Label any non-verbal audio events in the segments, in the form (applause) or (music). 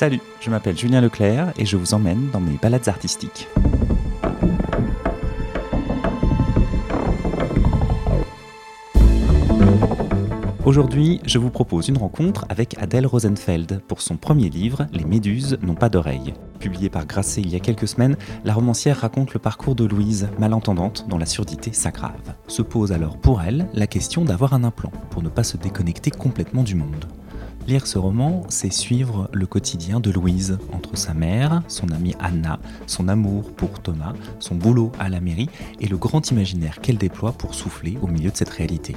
Salut, je m'appelle Julien Leclerc et je vous emmène dans mes balades artistiques. Aujourd'hui, je vous propose une rencontre avec Adèle Rosenfeld pour son premier livre, Les Méduses n'ont pas d'oreilles. Publié par Grasset il y a quelques semaines, la romancière raconte le parcours de Louise, malentendante dont la surdité s'aggrave. Se pose alors pour elle la question d'avoir un implant pour ne pas se déconnecter complètement du monde. Lire ce roman, c'est suivre le quotidien de Louise, entre sa mère, son amie Anna, son amour pour Thomas, son boulot à la mairie et le grand imaginaire qu'elle déploie pour souffler au milieu de cette réalité.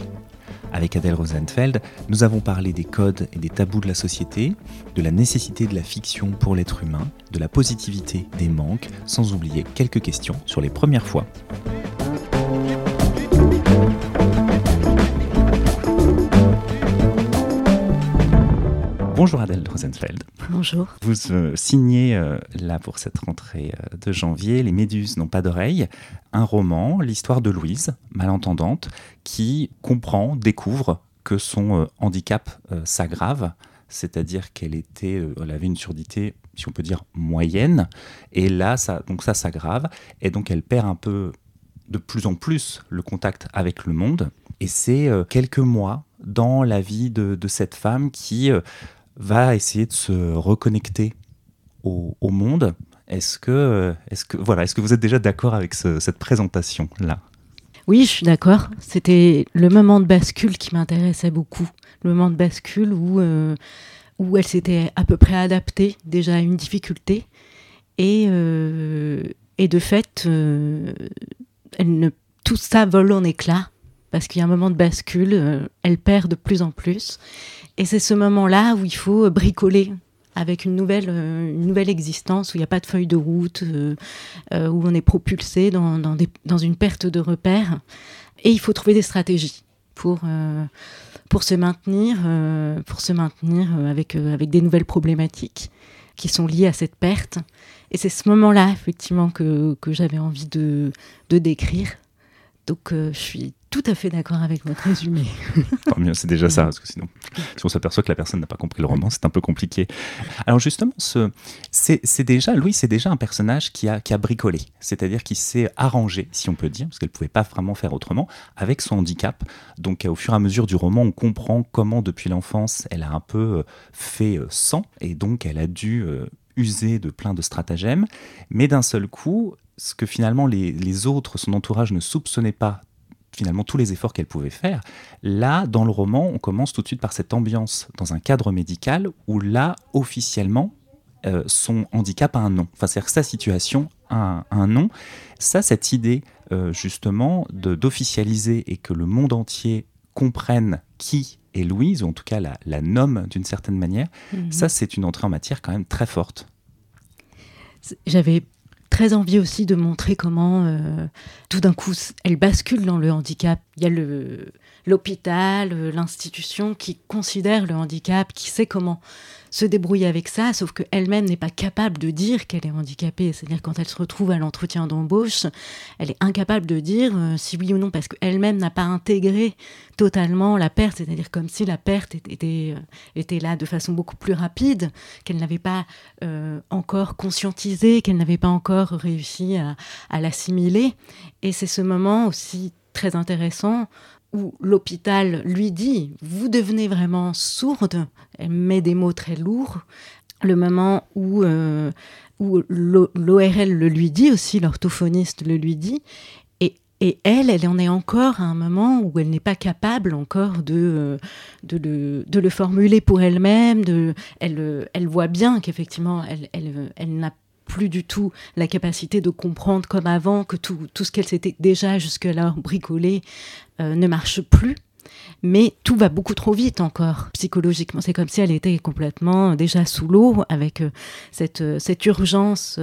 Avec Adèle Rosenfeld, nous avons parlé des codes et des tabous de la société, de la nécessité de la fiction pour l'être humain, de la positivité des manques, sans oublier quelques questions sur les premières fois. Bonjour Adèle Rosenfeld. Bonjour. Vous euh, signez euh, là pour cette rentrée euh, de janvier Les Méduses n'ont pas d'oreilles, un roman, l'histoire de Louise, malentendante, qui comprend, découvre que son handicap s'aggrave, c'est-à-dire qu'elle était, elle avait une surdité, si on peut dire moyenne, et là ça, donc ça s'aggrave, et donc elle perd un peu de plus en plus le contact avec le monde. Et c'est quelques mois dans la vie de, de cette femme qui va essayer de se reconnecter au, monde. Est-ce que, est que, voilà, est que vous êtes déjà d'accord avec cette présentation-là? Oui, je suis d'accord. C'était le moment de bascule qui m'intéressait beaucoup. Le moment de bascule où, euh, où elle s'était à peu près adaptée déjà à une difficulté. Et, euh, et de fait, euh, tout ça vole en éclats parce qu'il y a un moment de bascule, elle perd de plus en plus. Et c'est ce moment-là où il faut bricoler avec une nouvelle, euh, une nouvelle existence, où il n'y a pas de feuille de route, euh, euh, où on est propulsé dans, dans, une perte de repères. Et il faut trouver des stratégies pour, pour se maintenir, pour se maintenir avec, avec des nouvelles problématiques qui sont liées à cette perte. Et c'est ce moment-là, effectivement, que, que j'avais envie de, de décrire. Donc je suis tout à fait d'accord avec votre résumé. (laughs) Tant mieux, c'est déjà ça, parce que sinon, si on s'aperçoit que la personne n'a pas compris le roman, c'est un peu compliqué. Alors justement, ce, c'est, déjà, Louis, c'est déjà un personnage qui a, qui a bricolé, c'est-à-dire qui s'est arrangé, si on peut dire, parce qu'elle ne pouvait pas vraiment faire autrement, avec son handicap. Donc au fur et à mesure du roman, on comprend comment depuis l'enfance, elle a un peu euh, fait euh, sang, et donc elle a dû euh, user de plein de stratagèmes, mais d'un seul coup, ce que finalement les, les autres, son entourage ne soupçonnaient pas finalement tous les efforts qu'elle pouvait faire. Là, dans le roman, on commence tout de suite par cette ambiance dans un cadre médical où là, officiellement, euh, son handicap a un nom. Enfin, c'est-à-dire que sa situation a un, nom. Ça, cette idée, euh, justement, d'officialiser et que le monde entier comprenne qui est Louise, ou en tout cas la, la nomme d'une certaine manière, mhm. ça, c'est une entrée en matière quand même très forte. J'avais très envie aussi de montrer comment euh, tout d'un coup elle bascule dans le handicap. Il y a l'hôpital, euh, l'institution qui considère le handicap, qui sait comment se débrouiller avec ça, sauf qu'elle-même n'est pas capable de dire qu'elle est handicapée. C'est-à-dire quand elle se retrouve à l'entretien d'embauche, elle est incapable de dire euh, si oui ou non, parce qu'elle-même n'a pas intégré totalement la perte, c'est-à-dire comme si la perte était, euh, était là de façon beaucoup plus rapide, qu'elle n'avait pas encore conscientisé, qu'elle n'avait pas encore réussi à, à l'assimiler. Et c'est ce moment aussi très intéressant où l'hôpital lui dit Vous devenez vraiment sourde, elle met des mots très lourds, le moment où, euh, où l'ORL le lui dit aussi, l'orthophoniste le lui dit, et, elle, elle en est encore à un moment où elle n'est pas capable encore de, de, le, de le formuler pour elle-même, elle, elle voit bien qu'effectivement, elle, elle, elle n'a plus du tout la capacité de comprendre comme avant que tout, tout ce qu'elle s'était déjà jusque-là bricolé euh, ne marche plus. Mais tout va beaucoup trop vite encore psychologiquement. C'est comme si elle était complètement déjà sous l'eau avec euh, cette, euh, cette urgence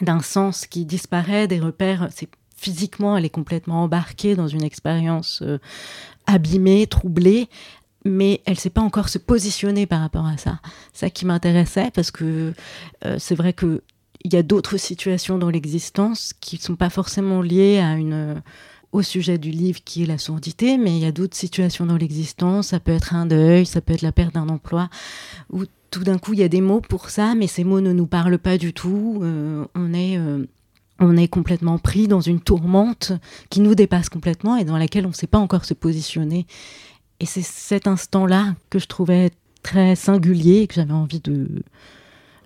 d'un sens qui disparaît, des repères. C'est physiquement, elle est complètement embarquée dans une expérience abîmée, troublée, mais elle ne sait pas encore se positionner par rapport à ça. Ça qui m'intéressait parce que c'est vrai que il y a d'autres situations dans l'existence qui ne sont pas forcément liées au sujet du livre qui est la sourdité, mais il y a d'autres situations dans l'existence. Ça peut être un deuil, ça peut être la perte d'un emploi, où tout d'un coup, il y a des mots pour ça, mais ces mots ne nous parlent pas du tout. on est on est complètement pris dans une tourmente qui nous dépasse complètement et dans laquelle on ne sait pas encore se positionner. Et c'est cet instant-là que je trouvais très singulier et que j'avais envie de,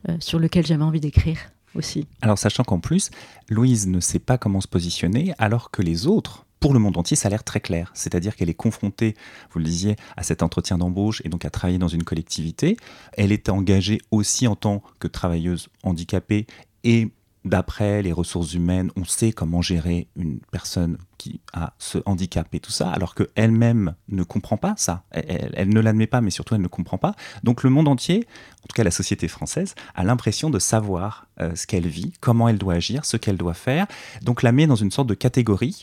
euh, sur lequel j'avais envie d'écrire aussi. Alors sachant qu'en plus, Louise ne sait pas comment se positionner, alors que les autres, pour le monde entier, ça a l'air très clair. C'est-à-dire qu'elle est confrontée, vous le disiez, à cet entretien d'embauche et donc à travailler dans une collectivité. Elle est engagée aussi en tant que travailleuse handicapée et d'après les ressources humaines, on sait comment gérer une personne qui a ce handicap et tout ça, alors qu'elle-même ne comprend pas ça. Elle, ne l'admet pas, mais surtout elle ne comprend pas. Donc le monde entier, en tout cas la société française, a l'impression de savoir euh, ce qu'elle vit, comment elle doit agir, ce qu'elle doit faire. Donc la met dans une sorte de catégorie.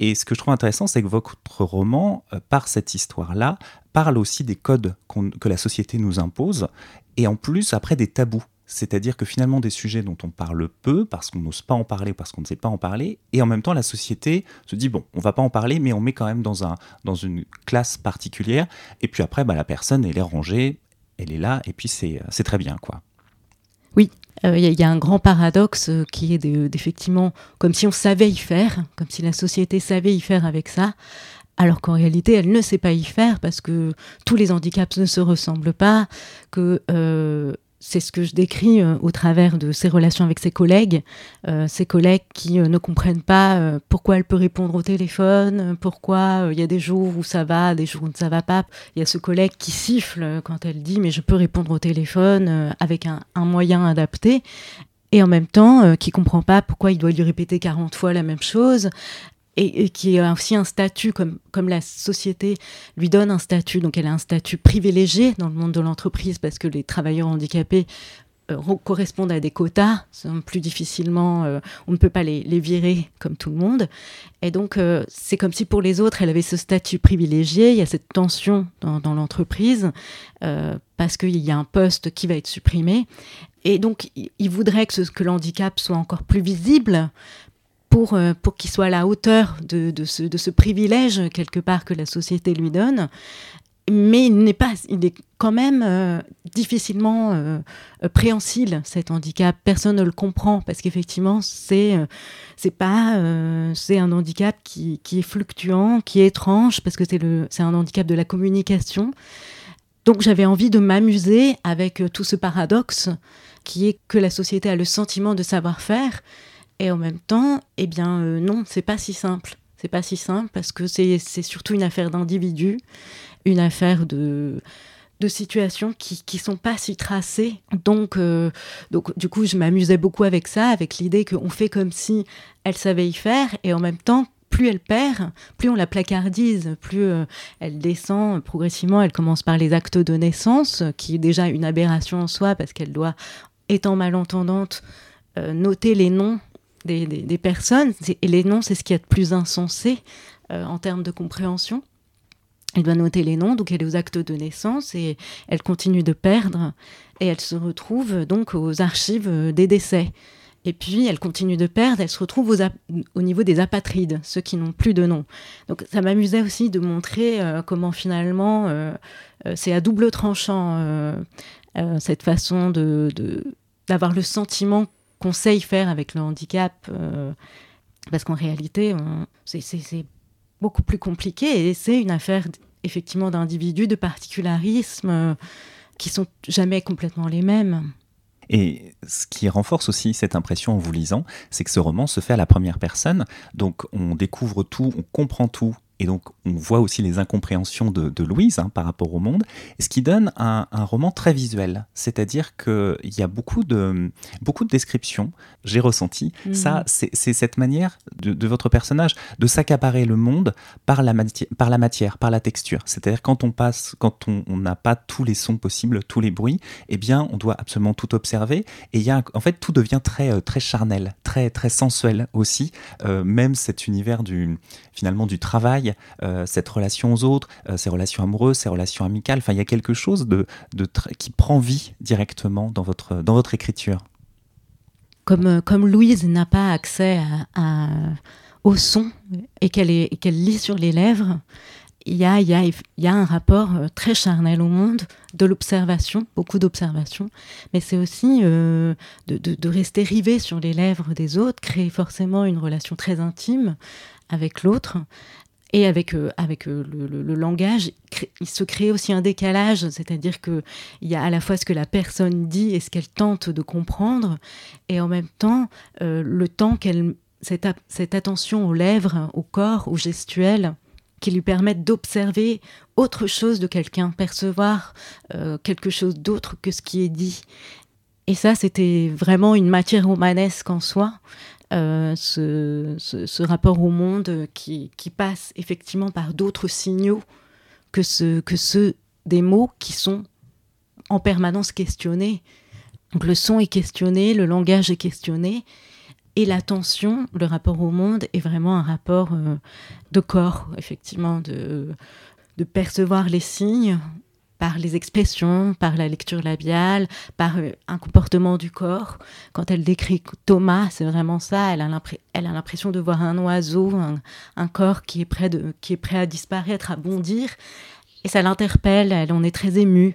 Et ce que je trouve intéressant, c'est que votre roman, euh, par cette histoire-là, parle aussi des codes que la société nous impose, et en plus après des tabous c'est-à-dire que finalement des sujets dont on parle peu parce qu'on n'ose pas en parler, parce qu'on ne sait pas en parler, et en même temps la société se dit bon, on va pas en parler, mais on met quand même dans, un, dans une classe particulière, et puis après bah, la personne elle est rangée, elle est là, et puis c'est très bien quoi. Oui, euh, il y, a un grand paradoxe euh, qui est d'effectivement comme si on savait y faire, comme si la société savait y faire avec ça, alors qu'en réalité, elle ne sait pas y faire parce que tous les handicaps ne se ressemblent pas, que euh, c'est ce que je décris euh, au travers de ses relations avec ses collègues, euh, ses collègues qui euh, ne comprennent pas pourquoi elle peut répondre au téléphone, pourquoi il y a des jours où ça va, des jours où ça va pas. Il y a ce collègue qui siffle quand elle dit mais je peux répondre au téléphone avec un, un, moyen adapté. Et en même temps, qui comprend pas pourquoi il doit lui répéter 40 fois la même chose, et, qui a aussi un statut, comme, la société lui donne un statut, donc elle a un statut privilégié dans le monde de l'entreprise parce que les travailleurs handicapés euh, correspondent à des quotas, plus difficilement, euh, on ne peut pas les, virer comme tout le monde. Et donc euh, c'est comme si pour les autres, elle avait ce statut privilégié, il y a cette tension dans, l'entreprise parce qu'il y a un poste qui va être supprimé. Et donc, il voudrait que, ce, que le handicap soit encore plus visible, pour, euh, pour qu'il soit à la hauteur de, de, ce, de, ce, privilège, quelque part, que la société lui donne. Mais il n'est pas, il est quand même euh, difficilement euh, préhensible cet handicap. Personne ne le comprend parce qu'effectivement c'est c'est pas c'est un handicap qui, qui, est fluctuant, qui est étrange parce que c'est le c'est un handicap de la communication. Donc j'avais envie de m'amuser avec tout ce paradoxe qui est que la société a le sentiment de savoir faire, et en même temps, eh bien euh, non, c'est pas si simple. C'est pas si simple parce que c'est surtout une affaire d'individus, une affaire de, de situations qui qui sont pas si tracées. Donc, euh, donc du coup, je m'amusais beaucoup avec ça, avec l'idée qu'on fait comme si elle savait y faire et en même temps, plus elle perd, plus on la placardise, plus euh, elle descend progressivement. Elle commence par les actes de naissance, qui est déjà une aberration en soi parce qu'elle doit, étant malentendante, noter les noms des, personnes. Et les noms, c'est ce qui est de plus insensé euh, en termes de compréhension. Elle doit noter les noms, donc elle est aux actes de naissance et elle continue de perdre et elle se retrouve donc aux archives euh, des décès. Et puis elle continue de perdre, elle se retrouve au niveau des apatrides, ceux qui n'ont plus de nom. Donc ça m'amusait aussi de montrer euh, comment finalement c'est à double tranchant cette façon de d'avoir le sentiment sait faire avec le handicap, euh, parce qu'en réalité, c'est beaucoup plus compliqué et c'est une affaire effectivement d'individus, de particularismes euh, qui sont jamais complètement les mêmes. Et ce qui renforce aussi cette impression en vous lisant, c'est que ce roman se fait à la première personne, donc on découvre tout, on comprend tout et donc on voit aussi les incompréhensions de, Louise hein, par rapport au monde, ce qui donne un, roman très visuel. C'est-à-dire qu'il y a beaucoup de, beaucoup de descriptions, j'ai ressenti. Mhm. Ça, c'est cette manière de, votre personnage de s'accaparer le monde par la, par la matière, par la texture. C'est-à-dire quand on passe, quand on n'a pas tous les sons possibles, tous les bruits, eh bien on doit absolument tout observer. Et il y a, en fait, tout devient très, euh, très charnel, très, très sensuel aussi. Euh, même cet univers du, finalement, du travail euh, cette relation aux autres, euh, ces relations amoureuses, ces relations amicales. Enfin, il y a quelque chose de, qui prend vie directement dans votre, dans votre écriture. Comme, euh, comme Louise n'a pas accès au son et qu'elle lit sur les lèvres, il y a, y, a, y a, un rapport très charnel au monde, de l'observation, beaucoup d'observation, mais c'est aussi de, de, de, rester rivé sur les lèvres des autres, créer forcément une relation très intime avec l'autre, et avec, euh, avec euh, le, langage, il se crée aussi un décalage, c'est-à-dire qu'il y a à la fois ce que la personne dit et ce qu'elle tente de comprendre, et en même temps, euh, le temps qu'elle. Cette, cette, attention aux lèvres, au corps, au gestuel, qui lui permettent d'observer autre chose de quelqu'un, percevoir quelque chose d'autre que ce qui est dit. Et ça, c'était vraiment une matière romanesque en soi. Euh, ce, rapport au monde qui, passe effectivement par d'autres signaux que, ce, que ceux des mots qui sont en permanence questionnés. Donc le son est questionné, le langage est questionné, et l'attention, le rapport au monde est vraiment un rapport euh, de corps, effectivement, de percevoir les signes, par les expressions, par la lecture labiale, par euh, un comportement du corps. Quand elle décrit Thomas, c'est vraiment ça. Elle a l'impression de voir un oiseau, un, corps qui est, prêt de, qui est prêt à disparaître, à bondir. Et ça l'interpelle, elle en est très émue.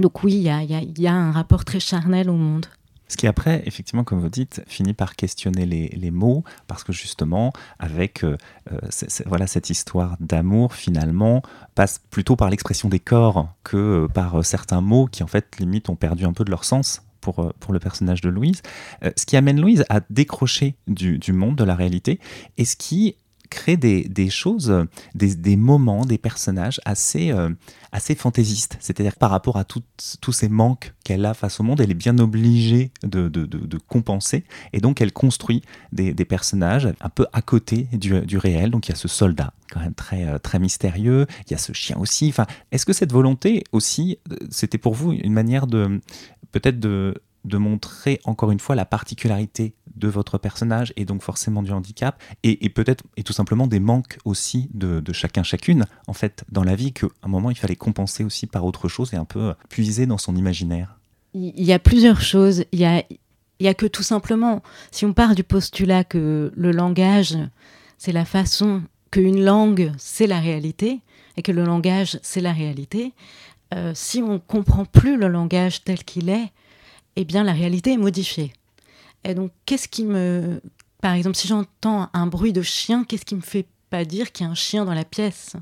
Donc oui, il y a, y a un rapport très charnel au monde. Ce qui après, effectivement, comme vous dites, finit par questionner les, mots, parce que justement, avec euh, euh, voilà, cette histoire d'amour, finalement, passe plutôt par l'expression des corps que euh, par certains mots qui, en fait, limite, ont perdu un peu de leur sens pour, pour, le personnage de Louise, ce qui amène Louise à décrocher du, du, monde, de la réalité, et ce qui crée des, choses, des, moments, des personnages assez, euh, assez fantaisistes. C'est-à-dire par rapport à tous ces manques qu'elle a face au monde, elle est bien obligée de, compenser. Et donc elle construit des, personnages un peu à côté du, réel. Donc il y a ce soldat quand même très, euh, très mystérieux, il y a ce chien aussi. Enfin, Est-ce que cette volonté aussi, euh, c'était pour vous une manière de peut-être de de montrer encore une fois la particularité de votre personnage et donc forcément du handicap et, peut-être et tout simplement des manques aussi de, chacun chacune en fait dans la vie qu'à un moment il fallait compenser aussi par autre chose et un peu puiser dans son imaginaire. Il y a plusieurs choses. Il y a, il y a que tout simplement, si on part du postulat que le langage, c'est la façon qu'une langue, c'est la réalité, et que le langage, c'est la réalité, euh, si on comprend plus le langage tel qu'il est, eh bien la réalité est modifiée. Et donc, qu'est-ce qui me... Par exemple, si j'entends un bruit de chien, qu'est-ce qui me fait pas dire qu'il y a un chien dans la pièce?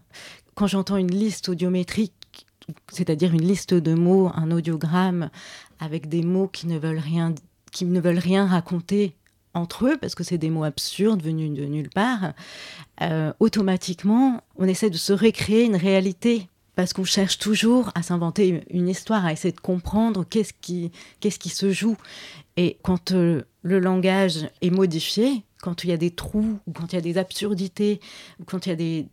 Quand j'entends une liste audiométrique, c'est-à-dire une liste de mots, un audiogramme, avec des mots qui ne veulent rien, qui ne veulent rien raconter entre eux, parce que c'est des mots absurdes venus de nulle part, euh, automatiquement, on essaie de se recréer une réalité parce qu'on cherche toujours à s'inventer une histoire, à essayer de comprendre qu'est-ce qui, se joue. Et quand euh, le langage est modifié, quand il y a des trous, ou quand il y a des absurdités, ou quand il y a des...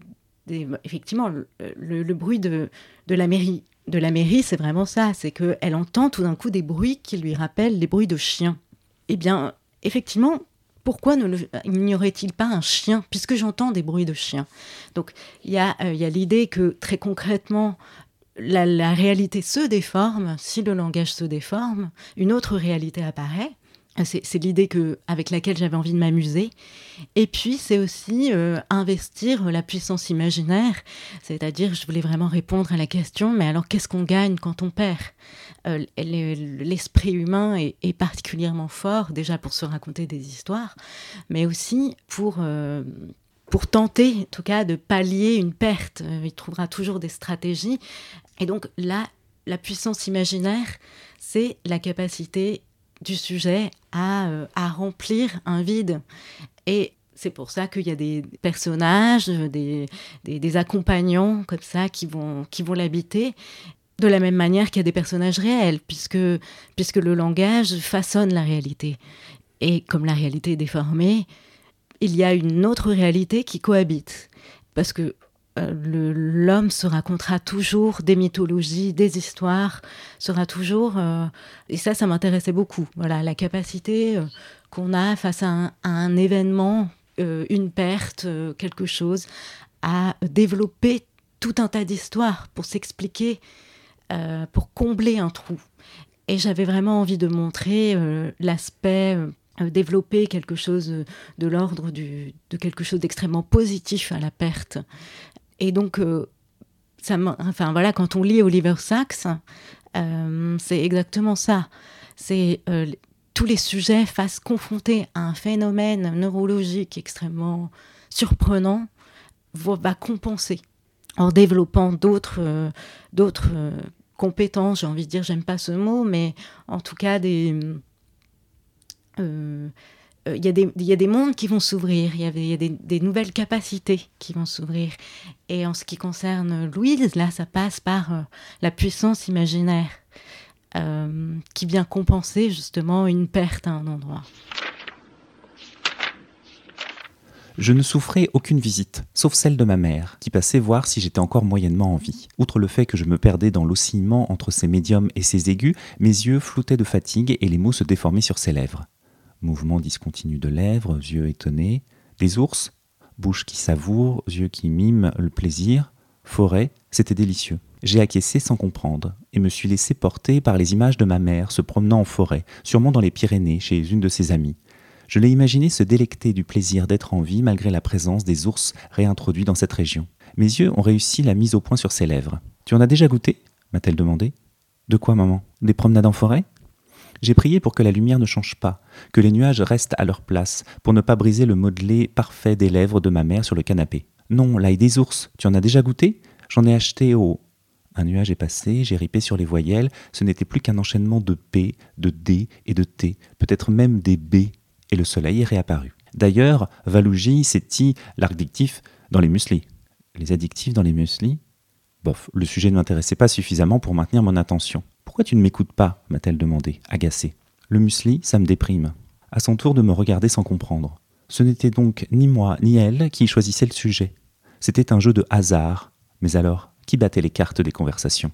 effectivement, le, bruit de, de la mairie, de la mairie, c'est vraiment ça, c'est qu'elle entend tout d'un coup des bruits qui lui rappellent les bruits de chiens. Eh bien, effectivement, pourquoi n'y aurait-il pas un chien, puisque j'entends des bruits de chiens Donc il y a, euh, l'idée que très concrètement, la, réalité se déforme, si le langage se déforme, une autre réalité apparaît. C'est l'idée avec laquelle j'avais envie de m'amuser. Et puis, c'est aussi euh, investir la puissance imaginaire, c'est-à-dire, je voulais vraiment répondre à la question, mais alors qu'est-ce qu'on gagne quand on perd? Euh, L'esprit humain est, particulièrement fort, déjà pour se raconter des histoires, mais aussi pour, euh, pour tenter, en tout cas, de pallier une perte. il trouvera toujours des stratégies. Et donc là, la puissance imaginaire, c'est la capacité du sujet à, euh, à remplir un vide. Et c'est pour ça qu'il y a des personnages, des, des, accompagnants comme ça qui vont, qui vont l'habiter. De la même manière qu'il y a des personnages réels, puisque, puisque le langage façonne la réalité. Et comme la réalité est déformée, il y a une autre réalité qui cohabite. Parce que l'homme se racontera toujours des mythologies, des histoires, sera toujours... Euh, et ça, ça m'intéressait beaucoup. Voilà, la capacité euh, qu'on a face à un, événement, une perte, quelque chose, à développer tout un tas d'histoires pour s'expliquer, pour combler un trou. Et j'avais vraiment envie de montrer l'aspect développer quelque chose de l'ordre de quelque chose d'extrêmement positif à la perte et donc, euh, enfin voilà, quand on lit Oliver Sacks, euh, c'est exactement ça. C'est euh, tous les sujets face confrontés à un phénomène neurologique extrêmement surprenant va, compenser en développant d'autres d'autres compétences, j'ai envie de dire, j'aime pas ce mot, mais en tout cas des il y, a des mondes qui vont s'ouvrir, il y a, des, nouvelles capacités qui vont s'ouvrir. Et en ce qui concerne Louise, là, ça passe par euh, la puissance imaginaire euh, qui vient compenser justement une perte à un endroit. Je ne souffrais aucune visite, sauf celle de ma mère, qui passait voir si j'étais encore moyennement en vie. Outre le fait que je me perdais dans l'oscillement entre ses médiums et ses aigus, mes yeux floutaient de fatigue et les mots se déformaient sur ses lèvres mouvement discontinu de lèvres, yeux étonnés, des ours, bouche qui savoure, yeux qui miment le plaisir, forêt, c'était délicieux. J'ai acquiescé sans comprendre, et me suis laissé porter par les images de ma mère se promenant en forêt, sûrement dans les Pyrénées, chez une de ses amies. Je l'ai imaginé se délecter du plaisir d'être en vie malgré la présence des ours réintroduits dans cette région. Mes yeux ont réussi la mise au point sur ses lèvres. Tu en as déjà goûté? m'a-t-elle demandé. De quoi, maman? Des promenades en forêt? J'ai prié pour que la lumière ne change pas, que les nuages restent à leur place, pour ne pas briser le modelé parfait des lèvres de ma mère sur le canapé. Non, l'ail des ours, tu en as déjà goûté? J'en ai acheté au. Un nuage est passé, j'ai ripé sur les voyelles, ce n'était plus qu'un enchaînement de P, de D et de T, peut-être même des B, et le soleil est réapparu. D'ailleurs, Valouji, c'est l'adjectif dans les mueslis. Les addictifs dans les mueslis Bof, le sujet ne m'intéressait pas suffisamment pour maintenir mon attention. Pourquoi tu ne m'écoutes pas m'a-t-elle demandé, agacée. Le muesli, ça me déprime. À son tour de me regarder sans comprendre. Ce n'était donc ni moi ni elle qui choisissait le sujet. C'était un jeu de hasard. Mais alors, qui battait les cartes des conversations?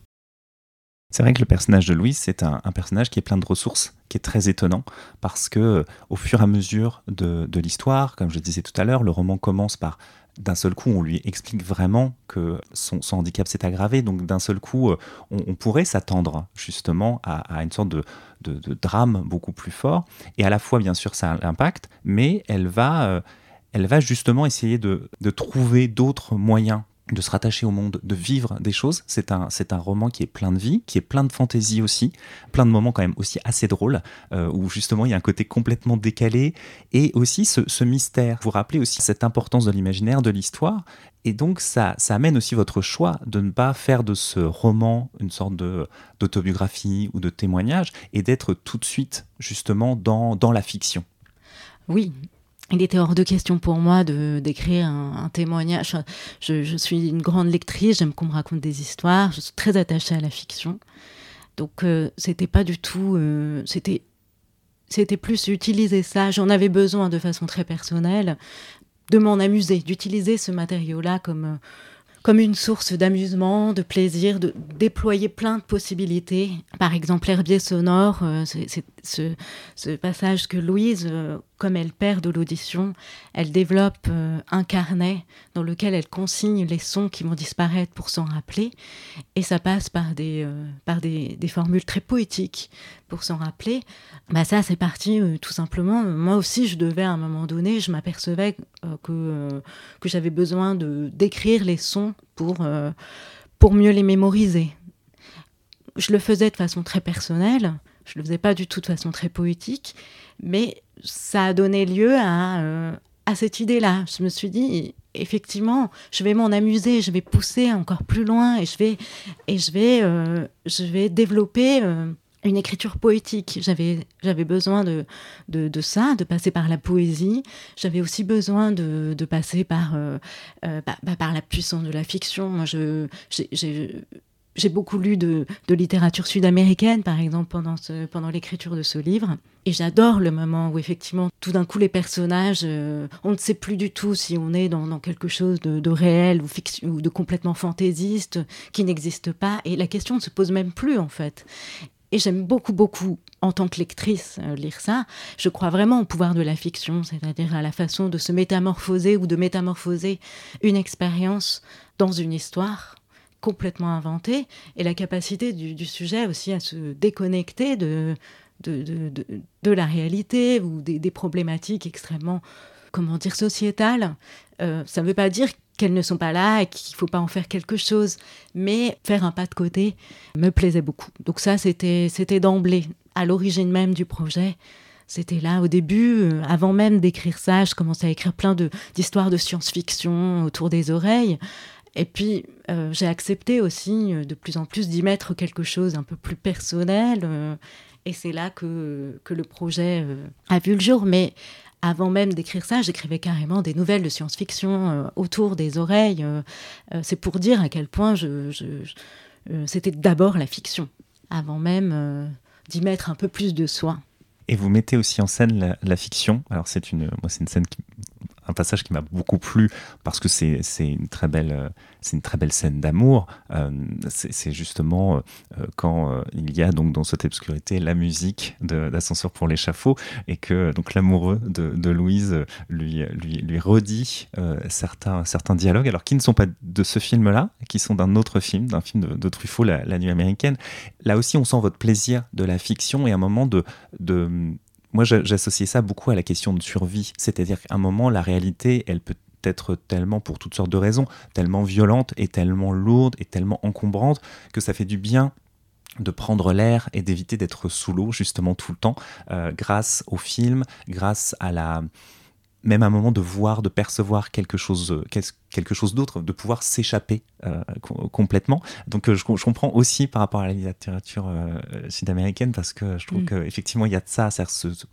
C'est vrai que le personnage de Louise, c'est un, personnage qui est plein de ressources, qui est très étonnant, parce que au fur et à mesure de, de l'histoire, comme je disais tout à l'heure, le roman commence par d'un seul coup, on lui explique vraiment que son, handicap s'est aggravé. Donc, d'un seul coup, euh, on, pourrait s'attendre justement à, une sorte de, drame beaucoup plus fort. Et à la fois, bien sûr, ça a l'impact, mais elle va, euh, elle va justement essayer de trouver d'autres moyens de se rattacher au monde, de vivre des choses. C'est un, c'est un roman qui est plein de vie, qui est plein de fantaisie aussi, plein de moments quand même aussi assez drôles, euh, où justement il y a un côté complètement décalé, et aussi ce, mystère. Vous rappelez aussi cette importance de l'imaginaire, de l'histoire, et donc ça, ça amène aussi votre choix de ne pas faire de ce roman une sorte de, d'autobiographie ou de témoignage, et d'être tout de suite justement dans, dans la fiction. Oui, il était hors de question pour moi de d'écrire un, témoignage. Je, suis une grande lectrice, j'aime qu'on me raconte des histoires, je suis très attachée à la fiction. Donc euh, c'était pas du tout, euh, c'était c'était plus utiliser ça. J'en avais besoin de façon très personnelle, de m'en amuser, d'utiliser ce matériau-là comme euh, comme une source d'amusement, de plaisir, de déployer plein de possibilités. Par exemple, Herbier sonore, c'est ce, passage que Louise comme elle perd de l'audition, elle développe euh, un carnet dans lequel elle consigne les sons qui vont disparaître pour s'en rappeler. Et ça passe par des, euh, formules très poétiques pour s'en rappeler. Bah ça, c'est parti euh, tout simplement. Moi aussi, je devais à un moment donné, je m'apercevais que, que j'avais besoin de d'écrire les sons pour, pour mieux les mémoriser. Je le faisais de façon très personnelle. Je le faisais pas du tout de façon très poétique, mais ça a donné lieu à, euh, à cette idée-là. Je me suis dit, effectivement, je vais m'en amuser, je vais pousser encore plus loin et je vais, et je vais, euh, je vais développer euh, une écriture poétique. J'avais, j'avais besoin de, ça, de passer par la poésie. J'avais aussi besoin de, passer par, bah, bah, par la puissance de la fiction. J'ai beaucoup lu de, littérature sud-américaine, par exemple, pendant, l'écriture de ce livre. Et j'adore le moment où, effectivement, tout d'un coup, les personnages, euh, on ne sait plus du tout si on est dans, quelque chose de, réel ou, ou de complètement fantaisiste, qui n'existe pas. Et la question ne se pose même plus, en fait. Et j'aime beaucoup, beaucoup, en tant que lectrice, euh, lire ça. Je crois vraiment au pouvoir de la fiction, c'est-à-dire à la façon de se métamorphoser ou de métamorphoser une expérience dans une histoire complètement inventé, et la capacité du, sujet aussi à se déconnecter de, de, de, la réalité ou des, problématiques extrêmement, comment dire, sociétales. Euh, ça ne veut pas dire qu'elles ne sont pas là et qu'il ne faut pas en faire quelque chose. Mais faire un pas de côté me plaisait beaucoup. Donc ça, c'était d'emblée, à l'origine même du projet. C'était là au début, euh, avant même d'écrire ça, je commençais à écrire plein d'histoires de, science-fiction autour des oreilles. Et puis, euh, j'ai accepté aussi euh, de plus en plus d'y mettre quelque chose un peu plus personnel. et c'est là que, que le projet a vu le jour. Mais avant même d'écrire ça, j'écrivais carrément des nouvelles de science-fiction autour des oreilles. c'est pour dire à quel point je, c'était d'abord la fiction, avant même d'y mettre un peu plus de soin. Et vous mettez aussi en scène la, fiction. Alors c'est une, moi c'est une scène qui, un passage qui m'a beaucoup plu parce que c'est une très belle euh, c'est une très belle scène d'amour. Euh, c'est justement euh, quand il y a donc dans cette obscurité la musique d'ascenseur pour l'échafaud et que donc l'amoureux de, Louise lui, lui, lui redit certains, certains dialogues alors qui ne sont pas de ce film-là, qui sont d'un autre film, d'un film de, Truffaut, la, la, Nuit américaine. Là aussi, on sent votre plaisir de la fiction et un moment de, de moi, j'associais ça beaucoup à la question de survie. C'est-à-dire qu'à un moment, la réalité, elle peut être tellement, pour toutes sortes de raisons, tellement violente et tellement lourde et tellement encombrante que ça fait du bien de prendre l'air et d'éviter d'être sous l'eau justement tout le temps euh, grâce au film, grâce à la même à un moment de voir, de percevoir quelque chose, euh, quelque chose d'autre, de pouvoir s'échapper euh, complètement. Donc euh, je, comprends aussi par rapport à la littérature sud-américaine parce que je trouve mm. qu'effectivement il y a de ça, c'est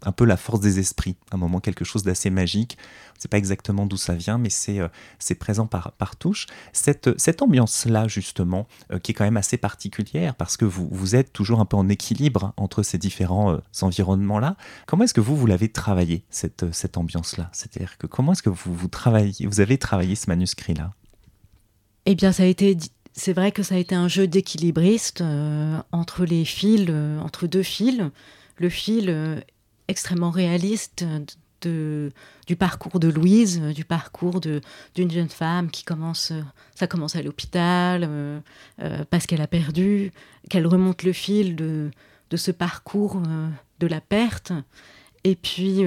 un peu la force des esprits, un moment quelque chose d'assez magique. On ne sait pas exactement d'où ça vient, mais c'est c'est présent par, par touche. Cette, cette ambiance-là justement, qui est quand même assez particulière parce que vous, vous êtes toujours un peu en équilibre entre ces différents environnements-là. Comment est-ce que vous, vous l'avez travaillé, cette, cette ambiance-là? C'est-à-dire que comment est-ce que vous, avez travaillé ce manuscrit là Eh bien, ça a été. C'est vrai que ça a été un jeu d'équilibriste euh, entre les fils, euh, entre deux fils. Le fil euh, extrêmement réaliste du parcours de Louise, du parcours d'une jeune femme qui commence, ça commence à l'hôpital parce qu'elle a perdu, qu'elle remonte le fil de, de ce parcours de la perte, et puis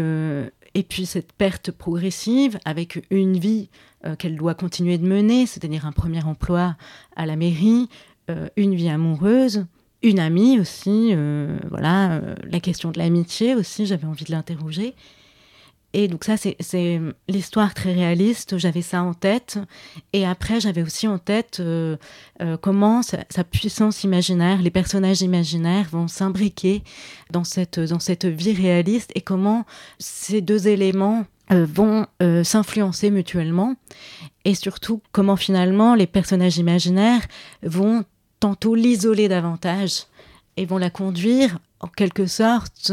et puis cette perte progressive avec une vie euh, qu'elle doit continuer de mener, c'est-à-dire un premier emploi à la mairie, euh, une vie amoureuse, une amie aussi, euh, voilà, la question de l'amitié aussi, j'avais envie de l'interroger. Et donc ça, c'est l'histoire très réaliste, j'avais ça en tête. Et après, j'avais aussi en tête euh, euh, comment sa, puissance imaginaire, les personnages imaginaires vont s'imbriquer dans cette, dans cette vie réaliste et comment ces deux éléments euh, vont s'influencer mutuellement. Et surtout, comment finalement les personnages imaginaires vont tantôt l'isoler davantage et vont la conduire en quelque sorte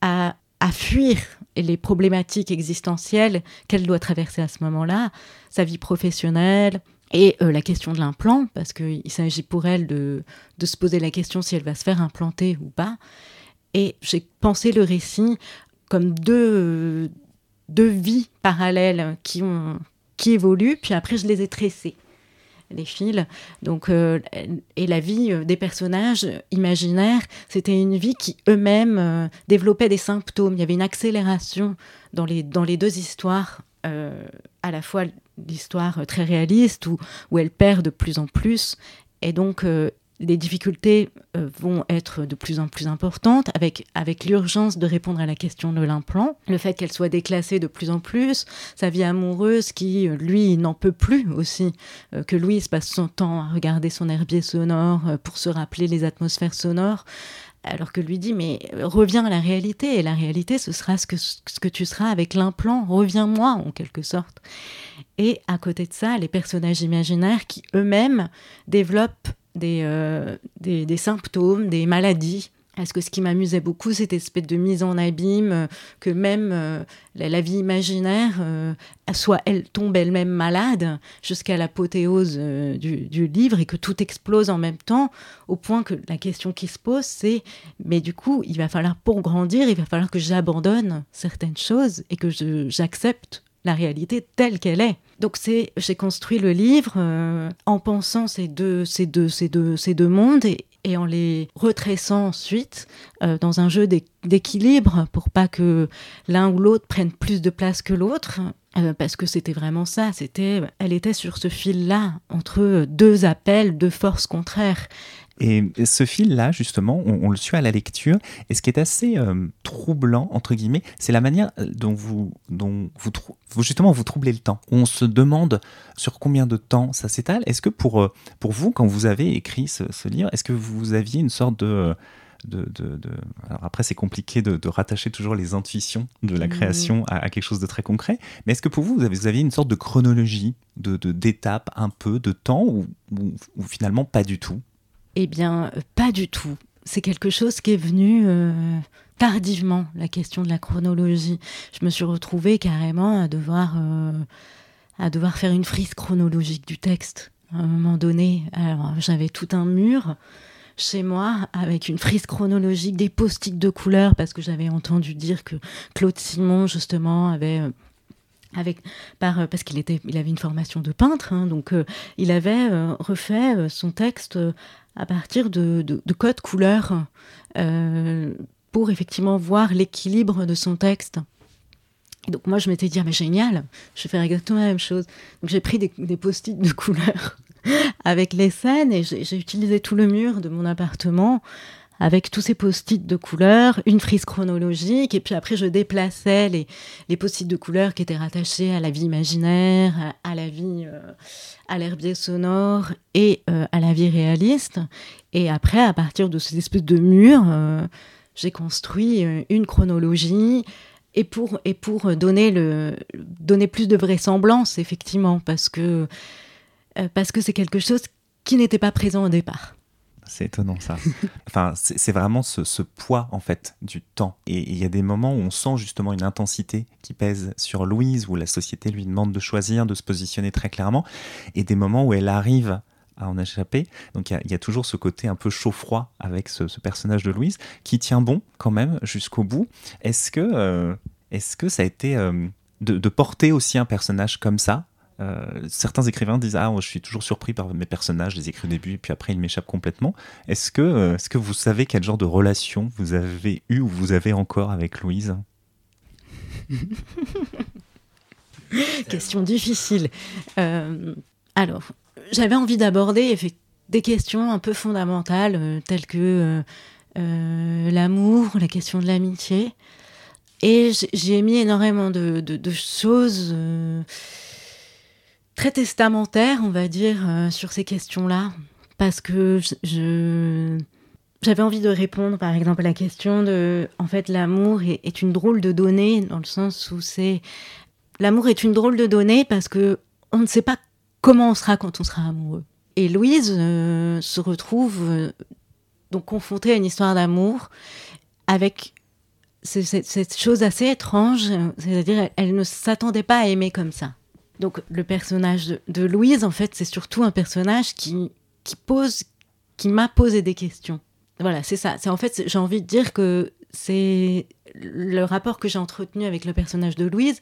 à, à fuir les problématiques existentielles qu'elle doit traverser à ce moment-là, sa vie professionnelle et euh, la question de l'implant, parce qu'il s'agit pour elle de, de se poser la question si elle va se faire implanter ou pas. Et j'ai pensé le récit comme deux, deux vies parallèles qui, ont, qui évoluent, puis après je les ai tressées les fils. Donc, euh, et la vie euh, des personnages imaginaires, c'était une vie qui eux-mêmes euh, développaient des symptômes. Il y avait une accélération dans les, dans les deux histoires, à la fois l'histoire très réaliste où, où elle perd de plus en plus, et donc les difficultés euh, vont être de plus en plus importantes avec, avec l'urgence de répondre à la question de l'implant, le fait qu'elle soit déclassée de plus en plus, sa vie amoureuse qui, euh, lui, n'en peut plus aussi, euh, que Louise passe son temps à regarder son herbier sonore pour se rappeler les atmosphères sonores, alors que lui dit mais reviens à la réalité et la réalité ce sera ce que, ce que tu seras avec l'implant, reviens-moi en quelque sorte. Et à côté de ça, les personnages imaginaires qui eux-mêmes développent euh, des, des, symptômes, des maladies. Parce que ce qui m'amusait beaucoup, cette espèce de mise en abîme, euh, que même euh, la, vie imaginaire, soit elle tombe elle-même malade, jusqu'à l'apothéose du, du, livre, et que tout explose en même temps, au point que la question qui se pose, c'est, mais du coup, il va falloir, pour grandir, il va falloir que j'abandonne certaines choses et que j'accepte la réalité telle qu'elle est. Donc c'est, j'ai construit le livre euh, en pensant ces deux, ces deux, ces deux, ces deux mondes et, en les retressant ensuite euh, dans un jeu d'équilibre pour pas que l'un ou l'autre prenne plus de place que l'autre. parce que c'était vraiment ça, c'était, elle était sur ce fil-là, entre deux appels, deux forces contraires. Et ce fil-là, justement, on, le suit à la lecture. Et ce qui est assez euh, troublant, entre guillemets, c'est la manière euh, dont vous, dont vous, justement, vous troublez le temps. On se demande sur combien de temps ça s'étale. Est-ce que pour, euh, pour vous, quand vous avez écrit ce, livre, est-ce que vous aviez une sorte de... De, de, Alors après, c'est compliqué de, rattacher toujours les intuitions de la mmh. création à, quelque chose de très concret. Mais est-ce que pour vous, vous, avez, vous aviez une sorte de chronologie, de d'étapes, un peu, de temps, ou, ou finalement pas du tout? Eh bien, euh, pas du tout. C'est quelque chose qui est venu euh, tardivement, la question de la chronologie. Je me suis retrouvée carrément à devoir, euh, à devoir faire une frise chronologique du texte. À un moment donné, j'avais tout un mur chez moi avec une frise chronologique, des post-it de couleurs, parce que j'avais entendu dire que Claude Simon, justement, avait avec par parce qu'il était il avait une formation de peintre hein, donc il avait refait son texte à partir de, codes couleurs euh, pour effectivement voir l'équilibre de son texte. donc moi je m'étais dit, ah, mais génial, je vais faire exactement la même chose. Donc j'ai pris des, des post-it de couleurs (laughs) avec les scènes et j'ai utilisé tout le mur de mon appartement avec tous ces post-it de couleurs, une frise chronologique, et puis après je déplaçais les, les post-it de couleurs qui étaient rattachés à la vie imaginaire, à, la vie, euh, à l'herbier sonore et euh, à la vie réaliste. Et après, à partir de ces espèces de murs, euh, j'ai construit une chronologie. Et pour, et pour donner, le, donner plus de vraisemblance, effectivement, parce que parce que c'est quelque chose qui n'était pas présent au départ. C'est étonnant ça. (laughs) enfin, c'est vraiment ce, poids en fait du temps. Et il y a des moments où on sent justement une intensité qui pèse sur Louise, où la société lui demande de choisir, de se positionner très clairement, et des moments où elle arrive à en échapper. Donc il y, a toujours ce côté un peu chaud-froid avec ce, personnage de Louise qui tient bon quand même jusqu'au bout. Est-ce que, euh, est-ce que ça a été euh, de, porter aussi un personnage comme ça euh, certains écrivains disent Ah, je suis toujours surpris par mes personnages, je les écris au début, et puis après ils m'échappent complètement. Est-ce que, euh, est-ce que vous savez quel genre de relation vous avez eu ou vous avez encore avec Louise? (laughs) Question difficile. Euh, alors, j'avais envie d'aborder des questions un peu fondamentales, telles que l'amour, la question de l'amitié. Et j'ai mis énormément de, de choses très testamentaire, on va dire, euh, sur ces questions-là, parce que je, j'avais envie de répondre, par exemple, à la question de, en fait, l'amour est, une drôle de donnée dans le sens où c'est, l'amour est une drôle de donnée parce que on ne sait pas comment on sera quand on sera amoureux. Et Louise euh, se retrouve euh, donc confrontée à une histoire d'amour avec cette chose assez étrange, c'est-à-dire elle ne s'attendait pas à aimer comme ça. Donc le personnage de, Louise, en fait, c'est surtout un personnage qui, pose, qui m'a posé des questions. Voilà, c'est ça. C'est en fait, j'ai envie de dire que c'est le rapport que j'ai entretenu avec le personnage de Louise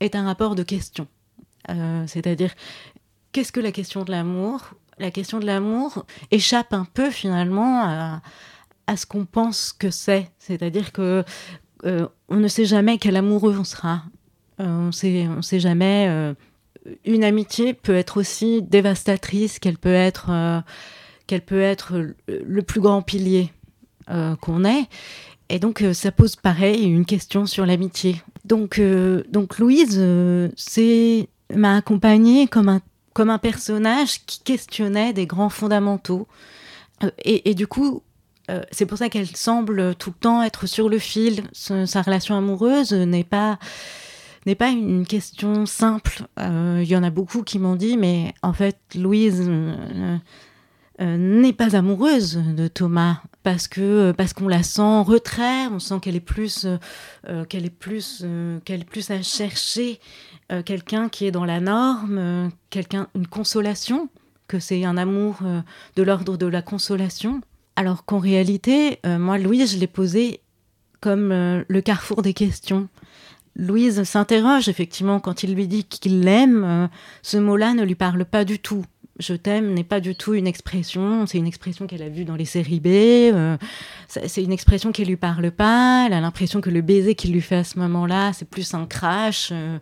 est un rapport de questions. Euh, c'est-à-dire, qu'est-ce que la question de l'amour? La question de l'amour échappe un peu finalement à, ce qu'on pense que c'est. C'est-à-dire que euh, on ne sait jamais quel amoureux on sera. Euh, on sait, on sait jamais une amitié peut être aussi dévastatrice, qu'elle peut être, euh, qu'elle peut être le plus grand pilier euh, qu'on ait. Et donc, euh, ça pose pareil une question sur l'amitié. Donc, donc Louise m'a accompagnée comme un, comme un personnage qui questionnait des grands fondamentaux. Et, du coup, c'est pour ça qu'elle semble tout le temps être sur le fil. sa relation amoureuse n'est pas n'est pas une question simple. Euh, il y en a beaucoup qui m'ont dit, mais en fait, Louise euh, euh, n'est pas amoureuse de Thomas parce que parce qu'on la sent en retrait, on sent qu'elle est plus qu'elle est plus qu'elle est plus à chercher quelqu'un qui est dans la norme, quelqu'un une consolation, que c'est un amour de l'ordre de la consolation. Alors qu'en réalité, moi, Louise, je l'ai posé comme le carrefour des questions. Louise s'interroge effectivement quand il lui dit qu'il l'aime. Euh, ce mot-là ne lui parle pas du tout. Je t'aime n'est pas du tout une expression, c'est une expression qu'elle a vue dans les séries B, euh, c'est une expression qui lui parle pas, elle a l'impression que le baiser qu'il lui fait à ce moment-là, c'est plus un crash, euh,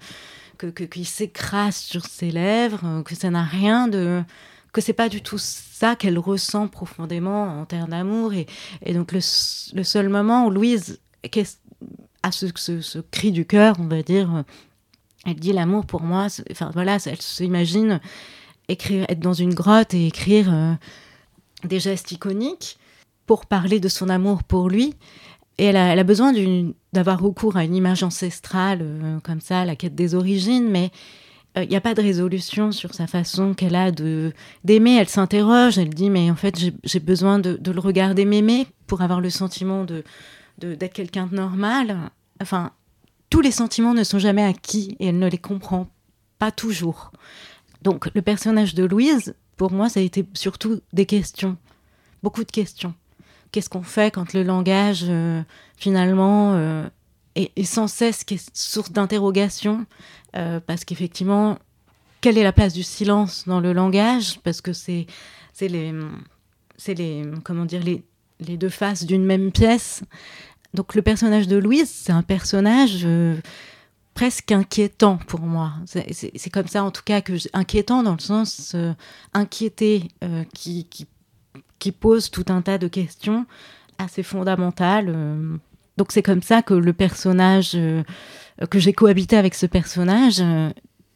que, qui s'écrase sur ses lèvres, que ça n'a rien de que c'est pas du tout ça qu'elle ressent profondément en termes d'amour et, donc le, seul moment où Louise a ce, cri du cœur on va dire elle dit l'amour pour moi enfin voilà elle s'imagine écrire être dans une grotte et écrire des gestes iconiques pour parler de son amour pour lui et elle a, besoin d'avoir recours à une image ancestrale, euh, comme ça, la quête des origines, mais il euh, n'y a pas de résolution sur sa façon qu'elle a de d'aimer. Elle s'interroge, elle dit, mais en fait, j'ai besoin de, le regarder m'aimer pour avoir le sentiment de d'être quelqu'un de normal. Enfin, tous les sentiments ne sont jamais acquis et elle ne les comprend pas toujours. Donc, le personnage de Louise, pour moi, ça a été surtout des questions, beaucoup de questions qu'est-ce qu'on fait quand le langage, euh, finalement, euh, est, sans cesse source d'interrogation euh, Parce qu'effectivement, quelle est la place du silence dans le langage? Parce que c'est les, les, comment dire, les, les deux faces d'une même pièce. Donc le personnage de Louise, c'est un personnage presque inquiétant pour moi. C'est comme ça, en tout cas, que inquiétant dans le sens inquiété, qui, qui, qui pose tout un tas de questions assez fondamentales. Euh. Donc c'est comme ça que le personnage, euh, que j'ai cohabité avec ce personnage, euh,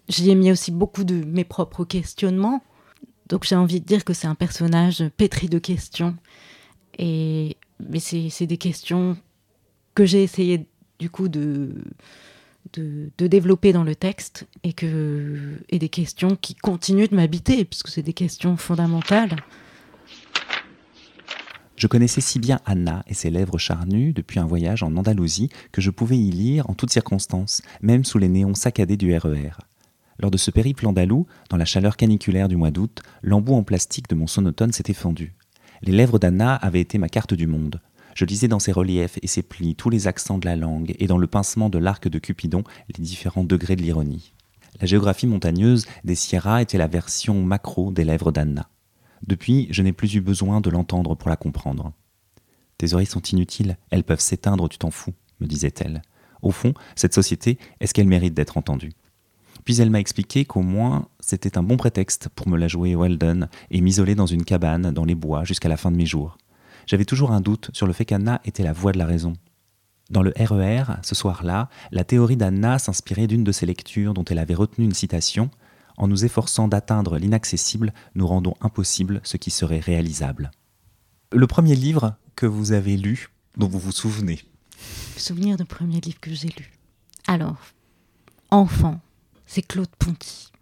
j'y ai mis aussi beaucoup de mes propres questionnements. Donc j'ai envie de dire que c'est un personnage pétri de questions. Et mais c'est des questions que j'ai essayé du coup de, de, développer dans le texte et, que, et des questions qui continuent de m'habiter, puisque c'est des questions fondamentales. Je connaissais si bien Anna et ses lèvres charnues depuis un voyage en Andalousie que je pouvais y lire en toutes circonstances, même sous les néons saccadés du RER. E Lors de ce périple andalou, dans la chaleur caniculaire du mois d'août, l'embout en plastique de mon sonotone s'était fendu. Les lèvres d'Anna avaient été ma carte du monde. Je lisais dans ses reliefs et ses plis tous les accents de la langue et dans le pincement de l'arc de Cupidon les différents degrés de l'ironie. La géographie montagneuse des Sierras était la version macro des lèvres d'Anna. Depuis, je n'ai plus eu besoin de l'entendre pour la comprendre. Tes oreilles sont inutiles, elles peuvent s'éteindre, tu t'en fous, me disait-elle. Au fond, cette société, est-ce qu'elle mérite d'être entendue? Puis elle m'a expliqué qu'au moins c'était un bon prétexte pour me la jouer Weldon et m'isoler dans une cabane dans les bois jusqu'à la fin de mes jours. J'avais toujours un doute sur le fait qu'Anna était la voix de la raison. Dans le RER, e ce soir-là, la théorie d'Anna s'inspirait d'une de ses lectures dont elle avait retenu une citation en nous efforçant d'atteindre l'inaccessible, nous rendons impossible ce qui serait réalisable. Le premier livre que vous avez lu, dont vous vous souvenez Souvenir du premier livre que j'ai lu. Alors, enfant, c'est Claude Ponty.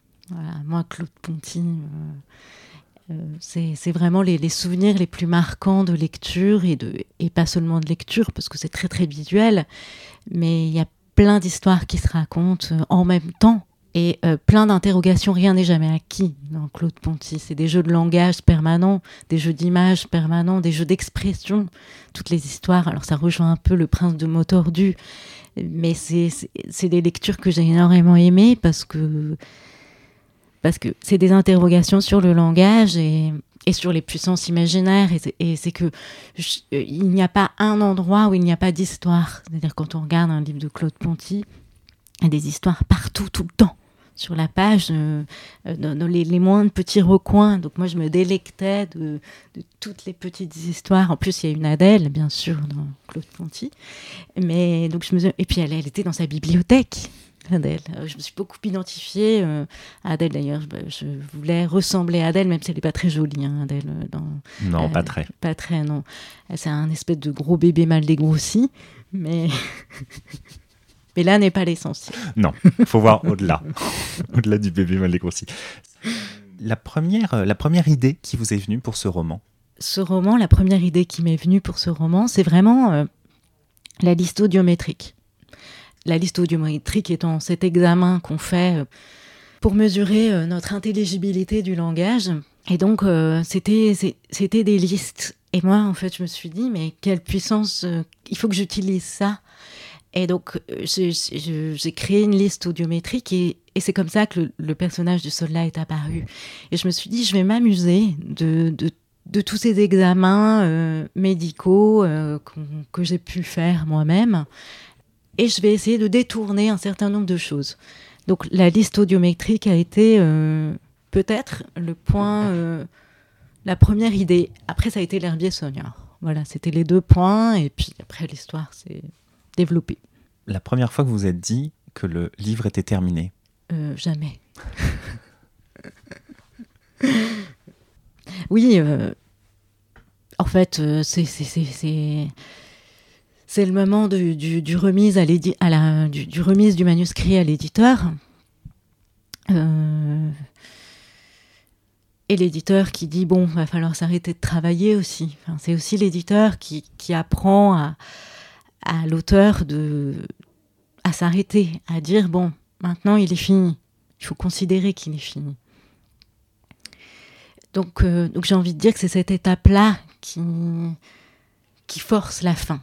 Moi, Claude Ponty, euh, euh, c'est vraiment les, souvenirs les plus marquants de lecture et, pas seulement de lecture, parce que c'est très très visuel, mais il y a plein d'histoires qui se racontent en même temps et euh, plein d'interrogations. Rien n'est jamais acquis dans Claude Ponty. C'est des jeux de langage permanents, des jeux d'images permanents, des jeux d'expression, toutes les histoires. Alors ça rejoint un peu le prince de mots mais c'est des lectures que j'ai énormément aimées parce que c'est des interrogations sur le langage et, sur les puissances imaginaires. Et c'est que il n'y a pas un endroit où il n'y a pas d'histoire. C'est-à-dire quand on regarde un livre de Claude Ponty, il y a des histoires partout, tout le temps sur la page, euh, euh, dans, les, les, moindres petits recoins. Donc moi, je me délectais de, toutes les petites histoires. En plus, il y a une Adèle, bien sûr, dans Claude Ponty. Mais donc je me et puis elle, elle était dans sa bibliothèque. Adèle. Euh, je me suis beaucoup identifiée à Adèle d'ailleurs. Je, voulais ressembler à Adèle, même si elle n'est pas très jolie, hein, Adèle. Dans, non, pas très. Pas très, non. C'est un espèce de gros bébé mal dégrossi, mais (laughs) Mais là n'est pas l'essentiel. Non, il faut voir au-delà, (laughs) au-delà du bébé mal dégrossi. La première, euh, la première idée qui vous est venue pour ce roman? Ce roman, la première idée qui m'est venue pour ce roman, c'est vraiment euh, la liste audiométrique. La liste audiométrique étant cet examen qu'on fait euh, pour mesurer notre intelligibilité du langage. Et donc, c'était c'était des listes. Et moi, en fait, je me suis dit, mais quelle puissance, il faut que j'utilise ça et donc, euh, j'ai créé une liste audiométrique et, c'est comme ça que le, personnage du soldat est apparu. Et je me suis dit, je vais m'amuser de, tous ces examens euh, médicaux euh, que j'ai pu faire moi-même. Et je vais essayer de détourner un certain nombre de choses. Donc la liste audiométrique a été peut-être le point, la première idée. Après, ça a été l'herbier sonore. Voilà, c'était les deux points, et puis après, l'histoire s'est développée. La première fois que vous êtes dit que le livre était terminé euh, Jamais. (laughs) oui, en fait, c'est c'est le moment du, remise à, à la, du, remise du manuscrit à l'éditeur. Euh, et l'éditeur qui dit bon, va falloir s'arrêter de travailler aussi. Enfin, c'est aussi l'éditeur qui, qui, apprend à, à l'auteur de à s'arrêter, à dire bon, maintenant il est fini. Il faut considérer qu'il est fini. Donc, euh, donc j'ai envie de dire que c'est cette étape-là qui, qui force la fin.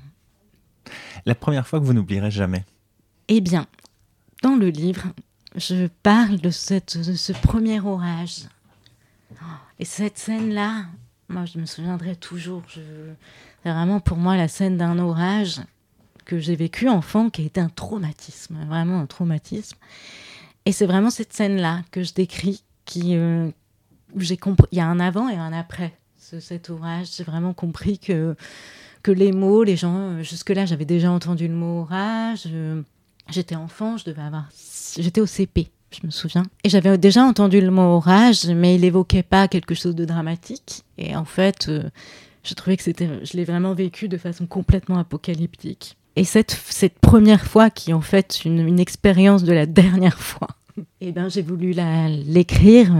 La première fois que vous n'oublierez jamais Eh bien, dans le livre, je parle de, cette, ce premier orage. Et cette scène-là, moi, je me souviendrai toujours. C'est vraiment pour moi la scène d'un orage que j'ai vécu enfant, qui a été un traumatisme, vraiment un traumatisme. Et c'est vraiment cette scène-là que je décris, euh, où j'ai compris. Il y a un avant et un après ce, cet orage. J'ai vraiment compris que que les mots, les gens, euh, jusque-là, j'avais déjà entendu le mot orage. Euh, j'étais enfant, je devais avoir. J'étais au CP, je me souviens. Et j'avais déjà entendu le mot orage, mais il évoquait pas quelque chose de dramatique. Et en fait, je trouvais que c'était. Je l'ai vraiment vécu de façon complètement apocalyptique. Et cette, cette première fois, qui est en fait une, une expérience de la dernière fois, et eh ben, j'ai voulu l'écrire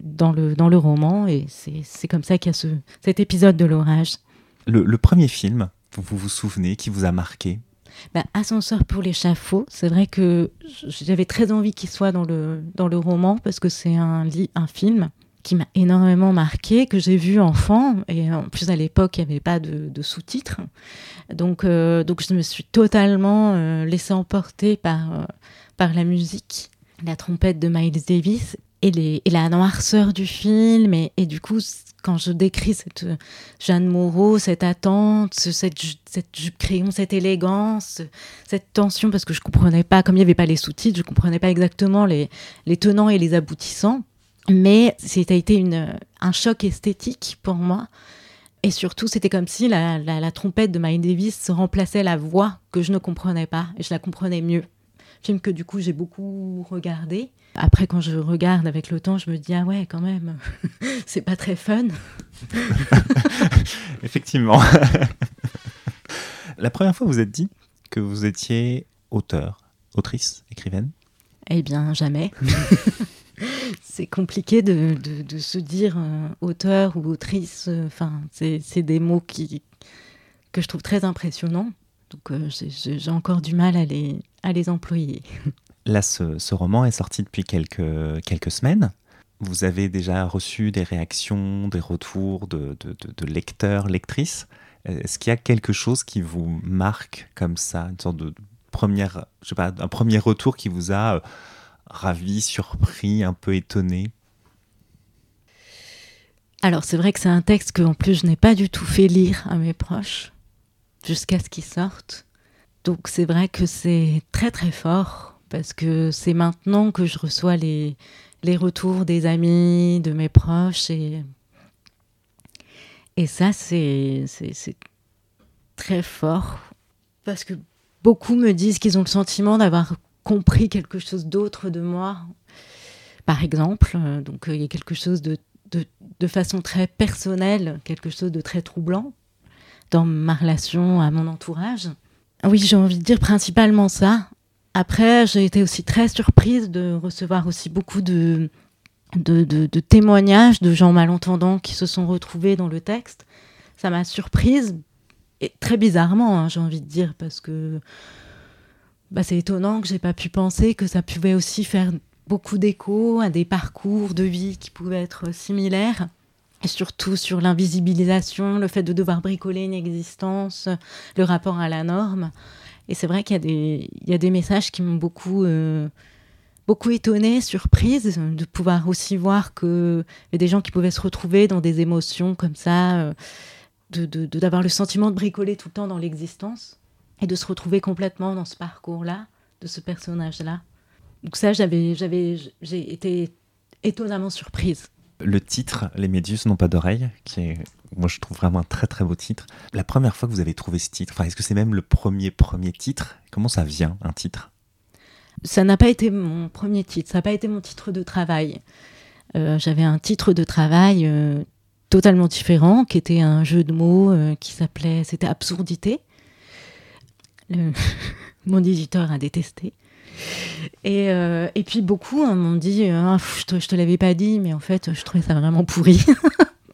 dans, le, dans le roman. Et c'est comme ça qu'il y a ce, cet épisode de l'orage. Le, premier film, vous vous souvenez, qui vous a marqué? Bah, Ascenseur pour l'échafaud, c'est vrai que j'avais très envie qu'il soit dans le, dans le roman parce que c'est un, un film qui m'a énormément marqué, que j'ai vu enfant, et en plus à l'époque il n'y avait pas de, sous-titres. Donc, euh, donc je me suis totalement euh, laissée emporter par, euh, par la musique, la trompette de Miles Davis et, les, et la noirceur du film, et, et du coup quand je décris cette euh, Jeanne Moreau, cette attente, cette, cette jupe crayon, cette élégance, cette tension, parce que je comprenais pas, comme il n'y avait pas les sous-titres, je comprenais pas exactement les, les tenants et les aboutissants. Mais c'était été une, un choc esthétique pour moi. Et surtout, c'était comme si la, la, la, trompette de Miles Davis remplaçait la voix que je ne comprenais pas, et je la comprenais mieux. Film que du coup j'ai beaucoup regardé. Après, quand je regarde avec le temps, je me dis ah ouais, quand même, (laughs) c'est pas très fun. (laughs) Effectivement. (laughs) La première fois, vous êtes dit que vous étiez auteur, autrice, écrivaine? Eh bien, jamais. C'est compliqué de, de, se dire euh, auteur ou autrice. Enfin, c'est des mots qui, que je trouve très impressionnants. Donc, euh, j'ai encore du mal à les, à les employer. (laughs) Là, ce, roman est sorti depuis quelques, quelques semaines. Vous avez déjà reçu des réactions, des retours de, de, lecteurs, lectrices. Est-ce qu'il y a quelque chose qui vous marque comme ça, une sorte de première, je sais pas, un premier retour qui vous a euh, ravi, surpris, un peu étonné Alors c'est vrai que c'est un texte que en plus je n'ai pas du tout fait lire à mes proches jusqu'à ce qu'il sorte. Donc c'est vrai que c'est très très fort parce que c'est maintenant que je reçois les, les retours des amis, de mes proches. Et, et ça, c'est très fort. Parce que beaucoup me disent qu'ils ont le sentiment d'avoir compris quelque chose d'autre de moi. Par exemple, donc il y a quelque chose de, de, de, façon très personnelle, quelque chose de très troublant dans ma relation à mon entourage. Oui, j'ai envie de dire principalement ça. Après, j'ai été aussi très surprise de recevoir aussi beaucoup de, de, témoignages de gens malentendants qui se sont retrouvés dans le texte. Ça m'a surprise, et très bizarrement, hein, j'ai envie de dire, parce que bah, c'est étonnant que j'ai pas pu penser que ça pouvait aussi faire beaucoup d'écho à des parcours de vie qui pouvaient être similaires. Et surtout sur l'invisibilisation, le fait de devoir bricoler une existence, le rapport à la norme. Et c'est vrai qu'il y, a des, il y a des messages qui m'ont beaucoup, euh, étonnée, surprise, de pouvoir aussi voir qu'il y a des gens qui pouvaient se retrouver dans des émotions comme ça, euh, d'avoir de, le sentiment de bricoler tout le temps dans l'existence et de se retrouver complètement dans ce parcours-là, de ce personnage-là. Donc ça, j'avais, j'avais, j'ai été étonnamment surprise. Le titre, Les Méduses n'ont pas d'oreilles, qui est, moi je trouve vraiment un très très beau titre. La première fois que vous avez trouvé ce titre, enfin, est-ce que c'est même le premier premier titre? Comment ça vient, un titre? Ça n'a pas été mon premier titre, ça n'a pas été mon titre de travail. Euh, j'avais un titre de travail euh, totalement différent, qui était un jeu de mots euh, qui s'appelait, c'était Absurdité. (laughs) mon éditeur a détesté. Et, et puis beaucoup hein, m'ont dit ah, je te, te l'avais pas dit, mais en fait, je trouvais ça vraiment pourri.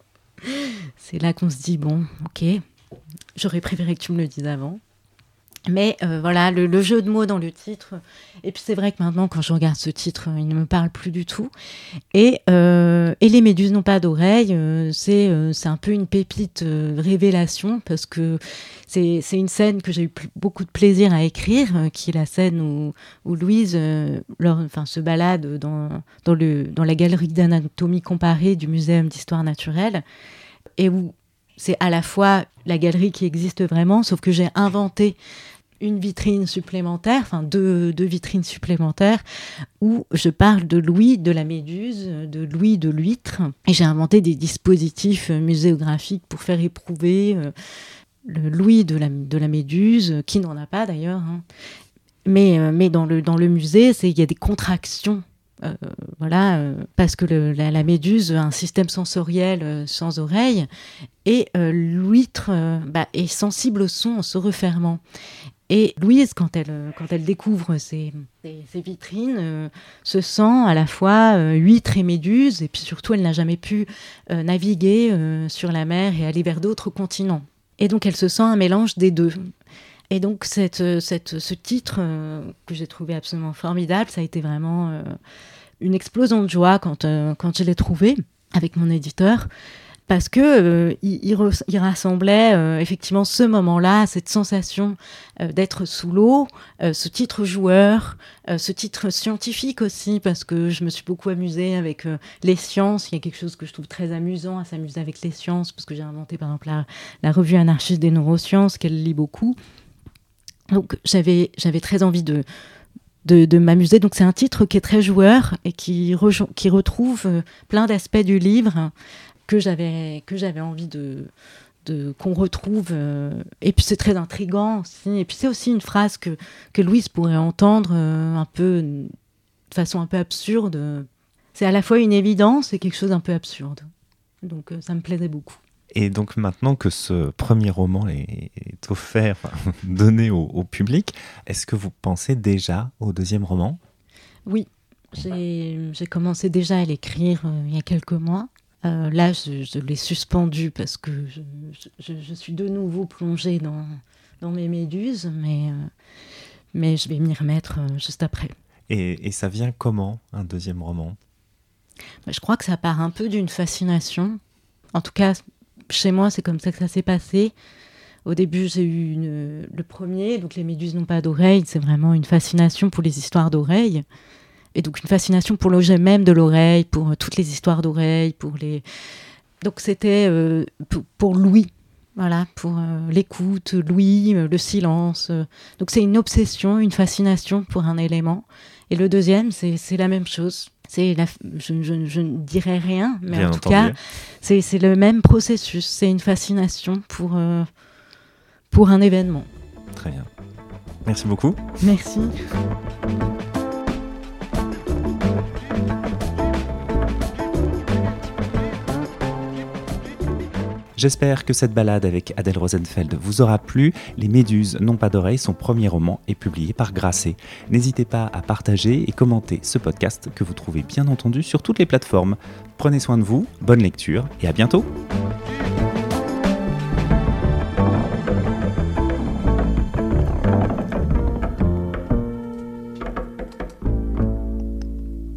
(laughs) C'est là qu'on se dit bon, ok, j'aurais préféré que tu me le dises avant. Mais euh, voilà, le, jeu de mots dans le titre. Et puis c'est vrai que maintenant, quand je regarde ce titre, il ne me parle plus du tout. Et, euh, et les méduses n'ont pas d'oreilles, euh, c'est un peu une pépite révélation parce que c'est une scène que j'ai eu beaucoup de plaisir à écrire, qui est la scène où, où Louise enfin, se balade dans, dans, le, dans la galerie d'anatomie comparée du Muséum d'histoire naturelle et où c'est à la fois la galerie qui existe vraiment, sauf que j'ai inventé une vitrine supplémentaire, enfin deux, vitrines supplémentaires, où je parle de Louis de la Méduse, de Louis de l'huître. Et j'ai inventé des dispositifs muséographiques pour faire éprouver euh, le Louis de la, Méduse, qui n'en a pas d'ailleurs. Hein. Mais, euh, mais dans, le, dans le musée, il y a des contractions euh, voilà, parce que la, méduse a un système sensoriel sans oreille et l'huître bah, est sensible au son en se refermant. Et Louise, quand elle, euh, quand elle découvre ces, ces, vitrines, euh, se sent à la fois euh, huître et méduse, et puis surtout, elle n'a jamais pu naviguer sur la mer et aller vers d'autres continents. Et donc, elle se sent un mélange des deux. Et donc, cette, cette, ce titre que j'ai trouvé absolument formidable, ça a été vraiment une explosion de joie quand, quand je l'ai trouvé avec mon éditeur parce que euh, il, rassemblait euh, effectivement ce moment-là, cette sensation euh, d'être sous l'eau, ce titre joueur, ce titre scientifique aussi, parce que je me suis beaucoup amusée avec les sciences. Il y a quelque chose que je trouve très amusant à s'amuser avec les sciences, parce que j'ai inventé par exemple la, revue anarchiste des neurosciences, qu'elle lit beaucoup. Donc j'avais très envie de m'amuser. Donc c'est un titre qui est très joueur et qui retrouve plein d'aspects du livre que j'avais que j'avais envie de, de qu'on retrouve. Euh, et puis c'est très intrigant aussi. Et puis c'est aussi une phrase que, que Louise pourrait entendre euh, un peu de façon un peu absurde. C'est à la fois une évidence et quelque chose d'un peu absurde. Donc euh, ça me plaisait beaucoup. Et donc maintenant que ce premier roman est, offert, (laughs) donné au, public, est-ce que vous pensez déjà au deuxième roman? Oui, j'ai commencé déjà à l'écrire il y a quelques mois. Euh, là, je, l'ai suspendu parce que je, suis de nouveau plongée dans, dans mes méduses, mais, euh, mais je vais m'y remettre euh, juste après. Et, ça vient comment, un deuxième roman? Bah, Je crois que ça part un peu d'une fascination. En tout cas, chez moi, c'est comme ça que ça s'est passé. Au début, j'ai eu le premier, donc Les Méduses n'ont pas d'oreilles. C'est vraiment une fascination pour les histoires d'oreilles et donc une fascination pour l'objet même de l'oreille, pour euh, toutes les histoires d'oreilles, pour les. Donc c'était euh, pour, Louis, voilà, pour euh, l'écoute, Louis, le silence. Donc c'est une obsession, une fascination pour un élément. Et le deuxième, c'est la même chose. C'est je, je, je, ne dirais rien, mais en tout cas, c'est le même processus. C'est une fascination pour, pour un événement. Très bien. Merci beaucoup. Merci. J'espère que cette balade avec Adèle Rosenfeld vous aura plu. Les Méduses n'ont pas d'oreilles, son premier roman est publié par Grasset. N'hésitez pas à partager et commenter ce podcast que vous trouvez bien entendu sur toutes les plateformes. Prenez soin de vous, bonne lecture et à bientôt